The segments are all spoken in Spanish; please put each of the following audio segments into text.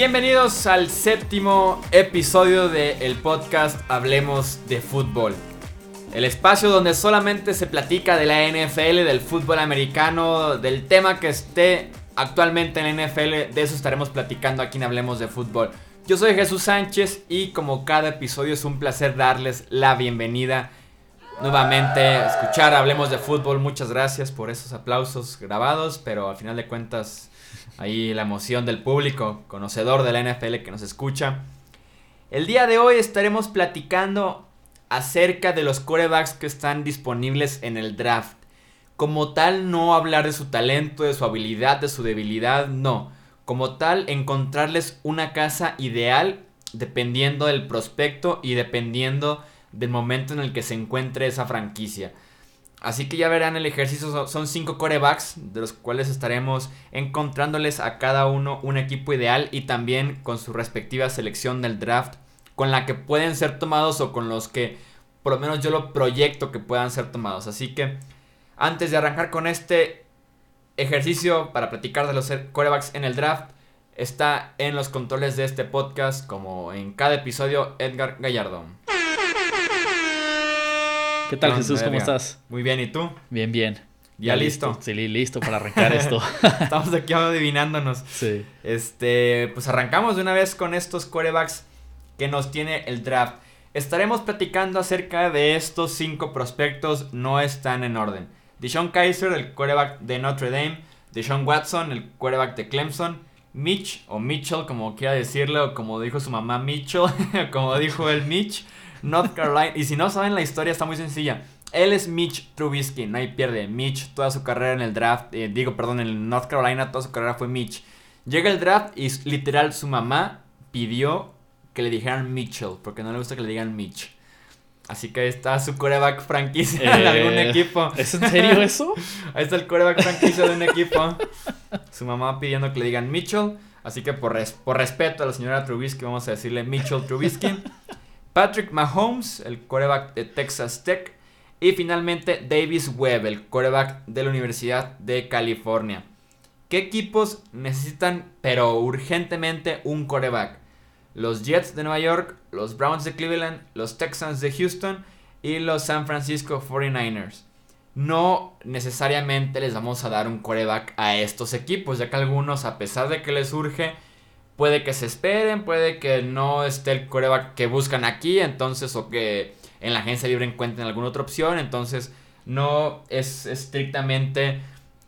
Bienvenidos al séptimo episodio del podcast Hablemos de Fútbol. El espacio donde solamente se platica de la NFL, del fútbol americano, del tema que esté actualmente en la NFL, de eso estaremos platicando aquí en Hablemos de Fútbol. Yo soy Jesús Sánchez y como cada episodio es un placer darles la bienvenida nuevamente escuchar Hablemos de Fútbol. Muchas gracias por esos aplausos grabados, pero al final de cuentas ahí la emoción del público, conocedor de la NFL que nos escucha. El día de hoy estaremos platicando acerca de los corebacks que están disponibles en el draft. Como tal, no hablar de su talento, de su habilidad, de su debilidad, no. Como tal, encontrarles una casa ideal dependiendo del prospecto y dependiendo del momento en el que se encuentre esa franquicia. Así que ya verán el ejercicio, son cinco corebacks, de los cuales estaremos encontrándoles a cada uno un equipo ideal y también con su respectiva selección del draft, con la que pueden ser tomados o con los que por lo menos yo lo proyecto que puedan ser tomados. Así que antes de arrancar con este ejercicio para platicar de los corebacks en el draft, está en los controles de este podcast, como en cada episodio, Edgar Gallardo. ¿Qué tal Jesús? ¿Cómo estás? Muy bien, ¿y tú? Bien, bien. ¿Ya, listo? Sí, listo para arrancar esto. Estamos aquí adivinándonos. Sí. Este, pues arrancamos de una vez con estos quarterbacks que nos tiene el draft. Estaremos platicando acerca de estos cinco prospectos, no están en orden. Deshaun Kaiser, el quarterback de Notre Dame. Deshaun Watson, el quarterback de Clemson. Mitch, o Mitchell, como quiera decirlo, como dijo su mamá Mitchell, como dijo el Mitch. North Carolina. Y si no saben la historia, está muy sencilla. Él es Mitch Trubisky, no hay pierde. Mitch, toda su carrera en el draft, eh, digo, perdón, en North Carolina, toda su carrera fue Mitch. Llega el draft y literal su mamá pidió que le dijeran Mitchell, porque no le gusta que le digan Mitch. Así que ahí está su coreback franquicia de algún eh, equipo. ¿Es en serio eso? ahí está el coreback franquicia de un equipo. Su mamá pidiendo que le digan Mitchell. Así que por, por respeto a la señora Trubisky, vamos a decirle Mitchell Trubisky. Patrick Mahomes, el coreback de Texas Tech. Y finalmente Davis Webb, el coreback de la Universidad de California. ¿Qué equipos necesitan, pero urgentemente, un coreback? Los Jets de Nueva York, los Browns de Cleveland, los Texans de Houston y los San Francisco 49ers. No necesariamente les vamos a dar un coreback a estos equipos, ya que algunos, a pesar de que les urge, puede que se esperen, puede que no esté el coreback que buscan aquí, entonces, o que en la agencia libre encuentren alguna otra opción, entonces no es estrictamente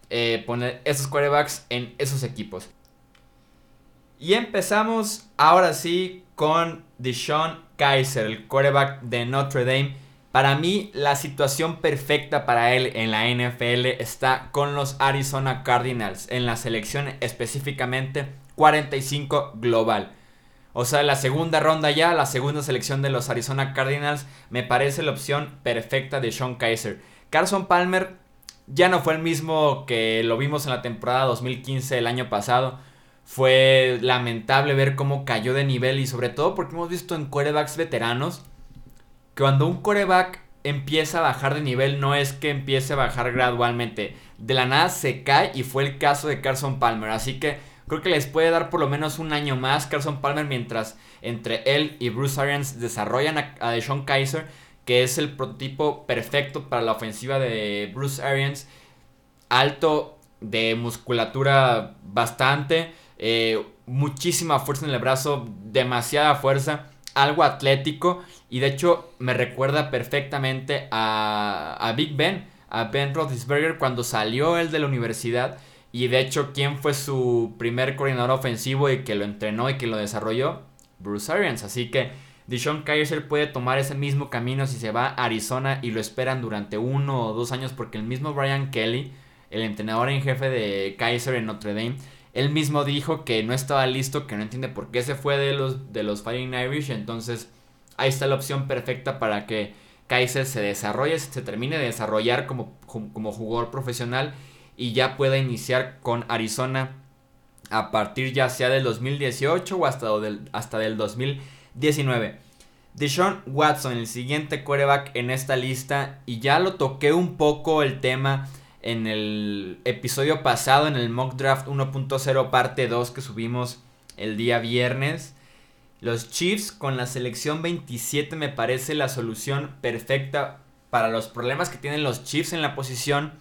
eh, poner esos corebacks en esos equipos. Y empezamos ahora sí con Deshaun Kaiser, el coreback de Notre Dame. Para mí, la situación perfecta para él en la NFL está con los Arizona Cardinals, en la selección específicamente 45 global. O sea, la segunda ronda ya, la segunda selección de los Arizona Cardinals, me parece la opción perfecta de Sean Kaiser. Carson Palmer ya no fue el mismo que lo vimos en la temporada 2015 el año pasado. Fue lamentable ver cómo cayó de nivel y sobre todo porque hemos visto en corebacks veteranos que cuando un coreback empieza a bajar de nivel no es que empiece a bajar gradualmente. De la nada se cae y fue el caso de Carson Palmer. Así que Creo que les puede dar por lo menos un año más Carson Palmer mientras entre él y Bruce Arians desarrollan a, a Deshaun Kaiser, que es el prototipo perfecto para la ofensiva de Bruce Arians. Alto de musculatura bastante, eh, muchísima fuerza en el brazo, demasiada fuerza, algo atlético y de hecho me recuerda perfectamente a, a Big Ben, a Ben Roethlisberger cuando salió él de la universidad y de hecho, ¿quién fue su primer coordinador ofensivo y que lo entrenó y que lo desarrolló? Bruce Arians. Así que Deshaun Kaiser puede tomar ese mismo camino si se va a Arizona y lo esperan durante uno o dos años porque el mismo Brian Kelly, el entrenador en jefe de Kaiser en Notre Dame, él mismo dijo que no estaba listo, que no entiende por qué se fue de los, de los Fighting Irish. Entonces ahí está la opción perfecta para que Kaiser se desarrolle, se termine de desarrollar como, como jugador profesional y ya pueda iniciar con Arizona a partir ya sea del 2018 o hasta del, hasta del 2019. Deshaun Watson, el siguiente quarterback en esta lista, y ya lo toqué un poco el tema en el episodio pasado, en el mock draft 1.0 parte 2 que subimos el día viernes. Los Chiefs con la selección 27 me parece la solución perfecta para los problemas que tienen los Chiefs en la posición,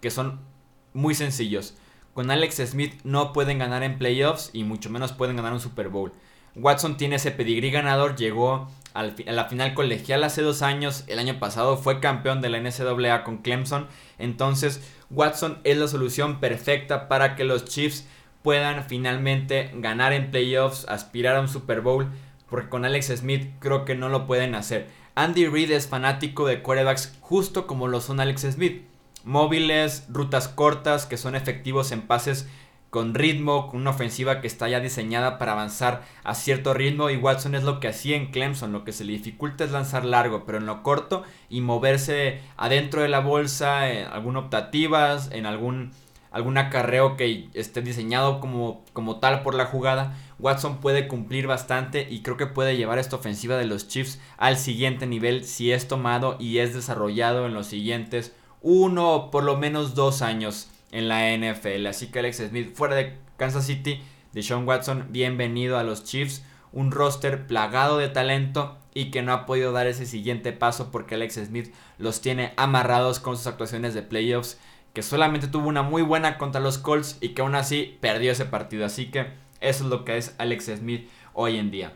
que son muy sencillos. Con Alex Smith no pueden ganar en playoffs y mucho menos pueden ganar un Super Bowl. Watson tiene ese pedigrí ganador, llegó a la final colegial hace dos años, el año pasado fue campeón de la NCAA con Clemson, entonces Watson es la solución perfecta para que los Chiefs puedan finalmente ganar en playoffs, aspirar a un Super Bowl, porque con Alex Smith creo que no lo pueden hacer. Andy Reid es fanático de quarterbacks justo como lo son Alex Smith. Móviles, rutas cortas que son efectivos en pases con ritmo, con una ofensiva que está ya diseñada para avanzar a cierto ritmo. Y Watson es lo que hacía en Clemson, lo que se le dificulta es lanzar largo, pero en lo corto y moverse adentro de la bolsa, en algún optativas, en algún algún acarreo que esté diseñado como, como tal por la jugada, Watson puede cumplir bastante y creo que puede llevar esta ofensiva de los Chiefs al siguiente nivel si es tomado y es desarrollado en los siguientes uno por lo menos dos años en la NFL. Así que Alex Smith fuera de Kansas City, de Sean Watson, bienvenido a los Chiefs. Un roster plagado de talento y que no ha podido dar ese siguiente paso porque Alex Smith los tiene amarrados con sus actuaciones de playoffs que solamente tuvo una muy buena contra los Colts y que aún así perdió ese partido. Así que eso es lo que es Alex Smith hoy en día.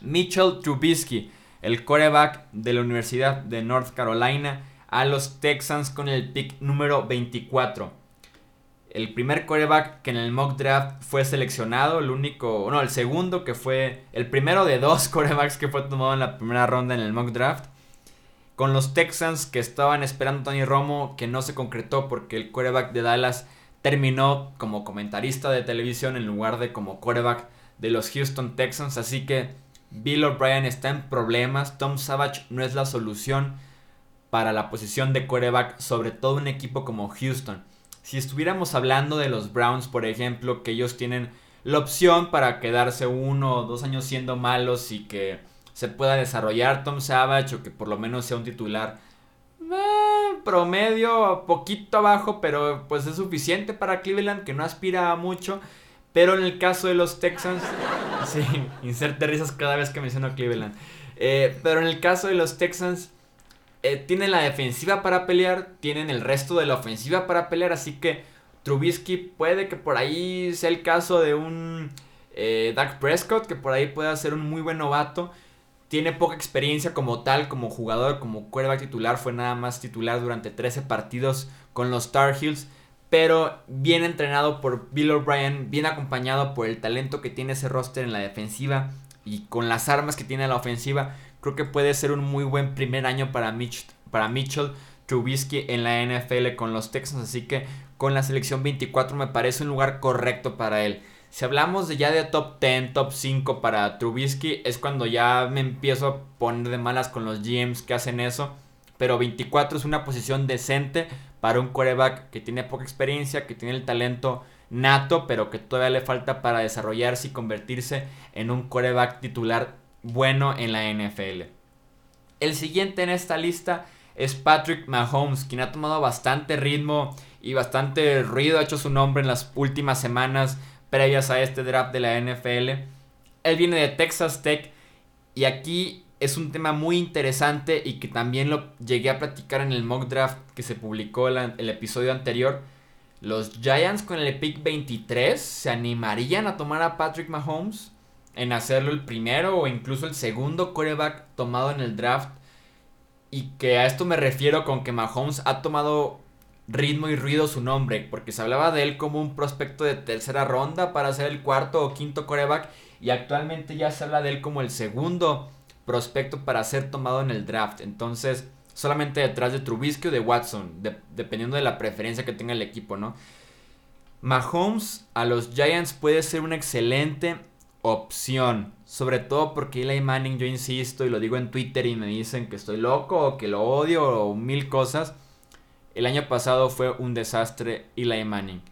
Mitchell Trubisky, el coreback de la Universidad de North Carolina, a los Texans con el pick número 24. El primer coreback que en el mock draft fue seleccionado, el único, no, el segundo que fue el primero de dos corebacks que fue tomado en la primera ronda en el mock draft con los Texans que estaban esperando a Tony Romo, que no se concretó porque el quarterback de Dallas terminó como comentarista de televisión en lugar de como quarterback de los Houston Texans. Así que Bill O'Brien está en problemas. Tom Savage no es la solución para la posición de quarterback, sobre todo un equipo como Houston. Si estuviéramos hablando de los Browns, por ejemplo, que ellos tienen la opción para quedarse uno o dos años siendo malos y que se pueda desarrollar Tom Savage o que por lo menos sea un titular eh, promedio, poquito abajo, pero pues es suficiente para Cleveland que no aspira a mucho. Pero en el caso de los Texans, sí, inserte risas cada vez que menciono Cleveland. Eh, pero en el caso de los Texans, eh, tienen la defensiva para pelear, tienen el resto de la ofensiva para pelear, así que Trubisky puede que por ahí sea el caso de un eh, Dak Prescott, que por ahí pueda ser un muy buen novato tiene poca experiencia como tal, como jugador, como quarterback titular. Fue nada más titular durante 13 partidos con los Tar Heels. Pero bien entrenado por Bill O'Brien, bien acompañado por el talento que tiene ese roster en la defensiva y con las armas que tiene la ofensiva. Creo que puede ser un muy buen primer año para, Mitch, para Mitchell Trubisky en la NFL con los Texans. Así que con la selección 24 me parece un lugar correcto para él. Si hablamos ya de top 10, top 5 para Trubisky, es cuando ya me empiezo a poner de malas con los GMs que hacen eso. Pero 24 es una posición decente para un quarterback que tiene poca experiencia, que tiene el talento nato, pero que todavía le falta para desarrollarse y convertirse en un quarterback titular bueno en la NFL. El siguiente en esta lista es Patrick Mahomes, quien ha tomado bastante ritmo y bastante ruido, ha hecho su nombre en las últimas semanas previas a este draft de la NFL. Él viene de Texas Tech y aquí es un tema muy interesante y que también lo llegué a platicar en el mock draft que se publicó el, el episodio anterior. Los Giants con el pick 23 se animarían a tomar a Patrick Mahomes en hacerlo el primero o incluso el segundo quarterback tomado en el draft. Y que a esto me refiero con que Mahomes ha tomado ritmo y ruido su nombre, porque se hablaba de él como un prospecto de tercera ronda para ser el cuarto o quinto coreback, y actualmente ya se habla de él como el segundo prospecto para ser tomado en el draft. Entonces, solamente detrás de Trubisky o de Watson, dependiendo de la preferencia que tenga el equipo, ¿no? Mahomes a los Giants puede ser una excelente opción. Sobre todo porque Eli Manning, yo insisto y lo digo en Twitter y me dicen que estoy loco o que lo odio o mil cosas. El año pasado fue un desastre Eli Manning.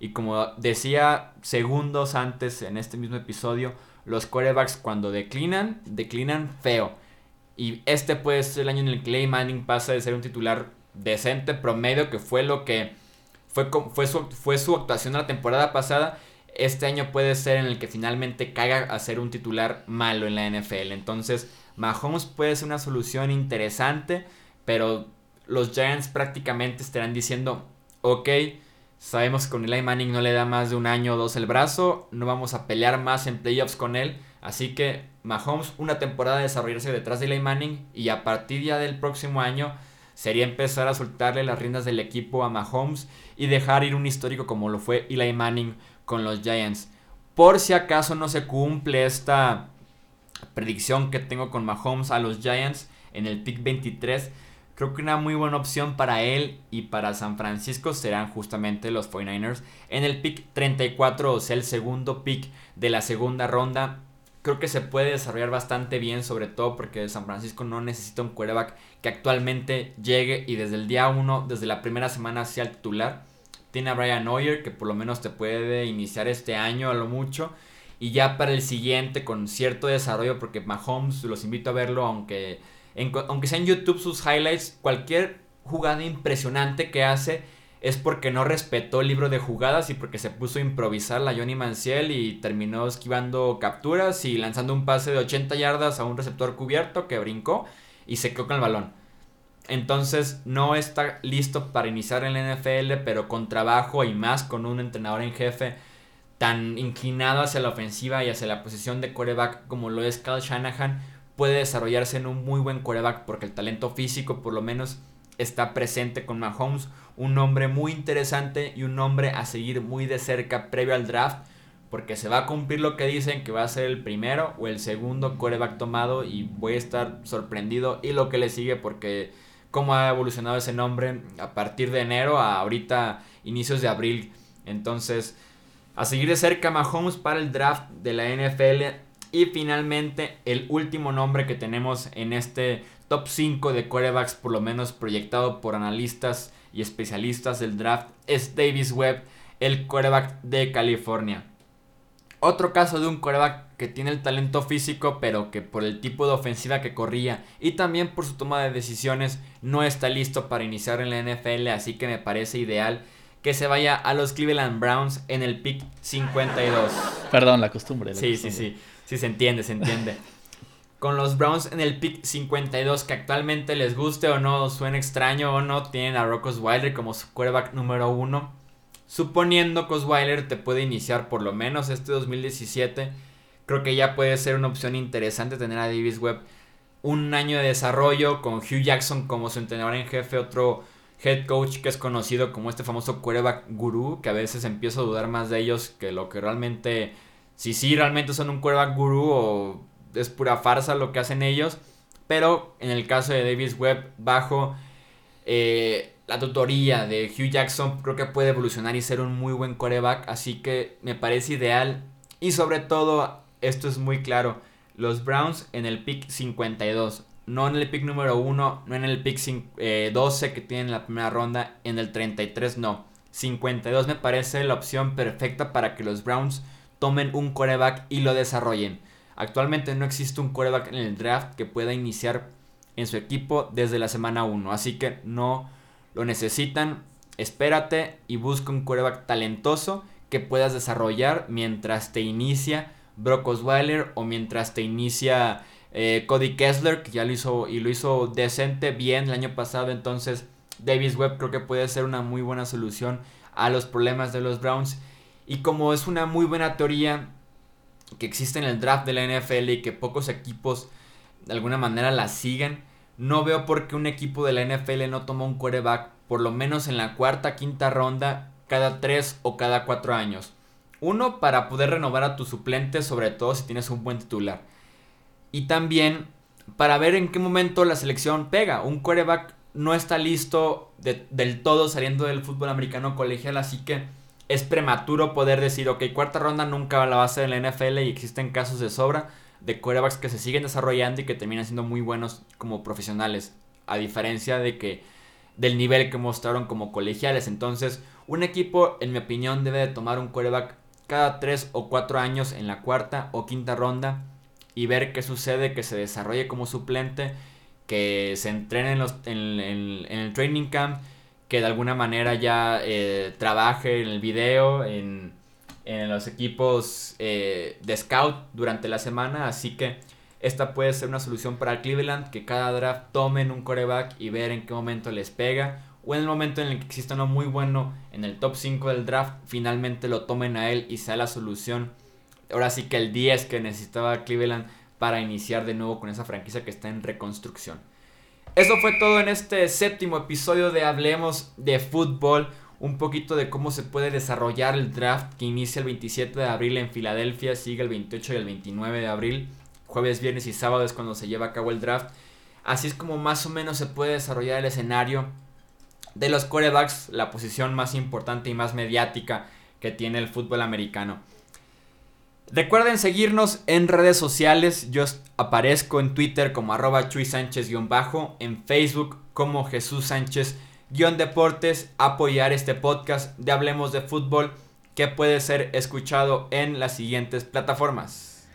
Y como decía segundos antes en este mismo episodio, los quarterbacks cuando declinan, declinan feo. Y este puede ser el año en el que Clay Manning pasa de ser un titular decente, promedio, que fue lo que fue, fue, su, fue su actuación la temporada pasada. Este año puede ser en el que finalmente caiga a ser un titular malo en la NFL. Entonces, Mahomes puede ser una solución interesante, pero los Giants prácticamente estarán diciendo, ok, sabemos que con Eli Manning no le da más de un año o dos el brazo, no vamos a pelear más en playoffs con él, así que Mahomes una temporada de desarrollarse detrás de Eli Manning y a partir ya del próximo año sería empezar a soltarle las riendas del equipo a Mahomes y dejar ir un histórico como lo fue Eli Manning con los Giants. Por si acaso no se cumple esta predicción que tengo con Mahomes a los Giants en el pick 23, creo que una muy buena opción para él y para San Francisco serán justamente los 49ers. En el pick 34, o sea, el segundo pick de la segunda ronda, creo que se puede desarrollar bastante bien, sobre todo porque San Francisco no necesita un quarterback que actualmente llegue y desde el día 1, desde la primera semana sea el titular. Tiene a Brian Hoyer que por lo menos te puede iniciar este año a lo mucho. Y ya para el siguiente con cierto desarrollo, porque Mahomes los invito a verlo, aunque, aunque sea en YouTube sus highlights, cualquier jugada impresionante que hace es porque no respetó el libro de jugadas y porque se puso a improvisar la Johnny Manciel y terminó esquivando capturas y lanzando un pase de 80 yardas a un receptor cubierto que brincó y se quedó con el balón. Entonces no está listo para iniciar en la NFL, pero con trabajo y más con un entrenador en jefe tan inclinado hacia la ofensiva y hacia la posición de coreback como lo es Kyle Shanahan, puede desarrollarse en un muy buen coreback porque el talento físico por lo menos está presente con Mahomes, un nombre muy interesante y un nombre a seguir muy de cerca previo al draft porque se va a cumplir lo que dicen que va a ser el primero o el segundo coreback tomado y voy a estar sorprendido y lo que le sigue porque cómo ha evolucionado ese nombre a partir de enero a ahorita inicios de abril. Entonces, a seguir de cerca Mahomes para el draft de la NFL. Y finalmente, el último nombre que tenemos en este top 5 de quarterbacks, por lo menos proyectado por analistas y especialistas del draft, es Davis Webb, el quarterback de California. Otro caso de un quarterback que tiene el talento físico, pero que por el tipo de ofensiva que corría y también por su toma de decisiones no está listo para iniciar en la NFL, así que me parece ideal que se vaya a los Cleveland Browns en el pick 52. Perdón, la costumbre. sí, sí, sí. Sí, se entiende, se entiende. Con los Browns en el pick 52, que actualmente les guste o no, suene extraño o no, tienen a Rock Osweiler como su quarterback número uno. Suponiendo que Osweiler te puede iniciar por lo menos este 2017, creo que ya puede ser una opción interesante tener a Davis Webb un año de desarrollo con Hugh Jackson como su entrenador en jefe, otro head coach que es conocido como este famoso quarterback gurú, que a veces empiezo a dudar más de ellos que lo que realmente, si sí realmente son un quarterback gurú o es pura farsa lo que hacen ellos. Pero en el caso de Davis Webb, bajo eh, la tutoría de Hugh Jackson, creo que puede evolucionar y ser un muy buen quarterback. Así que me parece ideal. Y sobre todo, esto es muy claro, los Browns en el pick 52 no en el pick número 1, no en el pick 12 eh, que tienen en la primera ronda, en el 33 no. 52 me parece la opción perfecta para que los Browns tomen un coreback y lo desarrollen. Actualmente no existe un coreback en el draft que pueda iniciar en su equipo desde la semana 1, así que no lo necesitan. Espérate y busca un coreback talentoso que puedas desarrollar mientras te inicia Brock Osweiler o mientras te inicia eh, Cody Kessler, que ya lo hizo y lo hizo decente, bien el año pasado. Entonces, Davis Webb creo que puede ser una muy buena solución a los problemas de los Browns. Y como es una muy buena teoría que existe en el draft de la NFL y que pocos equipos de alguna manera la siguen, no veo por qué un equipo de la NFL no toma un quarterback por lo menos en la cuarta, quinta ronda cada tres o cada cuatro años. Uno, para poder renovar a tu suplente, sobre todo si tienes un buen titular y también para ver en qué momento la selección pega. Un quarterback no está listo del todo saliendo del fútbol americano colegial, así que es prematuro poder decir, ok, cuarta ronda nunca va a hacer en la NFL y existen casos de sobra de quarterbacks que se siguen desarrollando y que terminan siendo muy buenos como profesionales, a diferencia de que del nivel que mostraron como colegiales. Entonces, un equipo, en mi opinión, debe de tomar un quarterback cada 3 o 4 años en la cuarta o quinta ronda y ver qué sucede, que se desarrolle como suplente, que se entrene en, los, en, el training camp, que de alguna manera ya eh, trabaje en el video, en, en los equipos eh, de scout durante la semana. Así que esta puede ser una solución para Cleveland, que cada draft tomen un coreback y ver en qué momento les pega. O en el momento en el que exista uno muy bueno en el top 5 del draft, finalmente lo tomen a él y sea la solución. Ahora sí que el 10 que necesitaba Cleveland para iniciar de nuevo con esa franquicia que está en reconstrucción. Eso fue todo en este séptimo episodio de Hablemos de Fútbol. Un poquito de cómo se puede desarrollar el draft que inicia el 27 de abril en Filadelfia, sigue el 28 y el 29 de abril jueves, viernes y sábado es cuando se lleva a cabo el draft. Así es como más o menos se puede desarrollar el escenario de los corebacks, la posición más importante y más mediática que tiene el fútbol americano. Recuerden seguirnos en redes sociales. Yo aparezco en Twitter como arroba Chuy Sánchez-bajo, en Facebook como Jesús Sánchez-deportes. Apoyar este podcast de Hablemos de Fútbol que puede ser escuchado en las siguientes plataformas.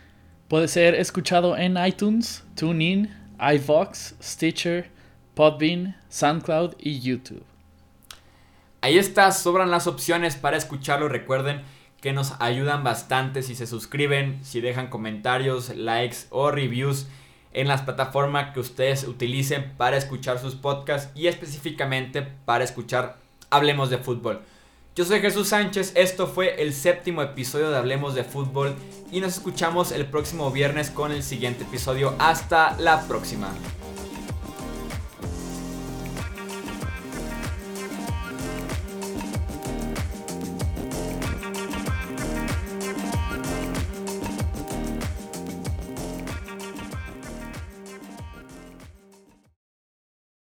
Puede ser escuchado en iTunes, TuneIn, iVox, Stitcher, Podbean, SoundCloud y YouTube. Ahí está, sobran las opciones para escucharlo. Recuerden que nos ayudan bastante si se suscriben, si dejan comentarios, likes o reviews en las plataformas que ustedes utilicen para escuchar sus podcasts y específicamente para escuchar Hablemos de Fútbol. Yo soy Jesús Sánchez, esto fue el séptimo episodio de Hablemos de Fútbol y nos escuchamos el próximo viernes con el siguiente episodio. Hasta la próxima.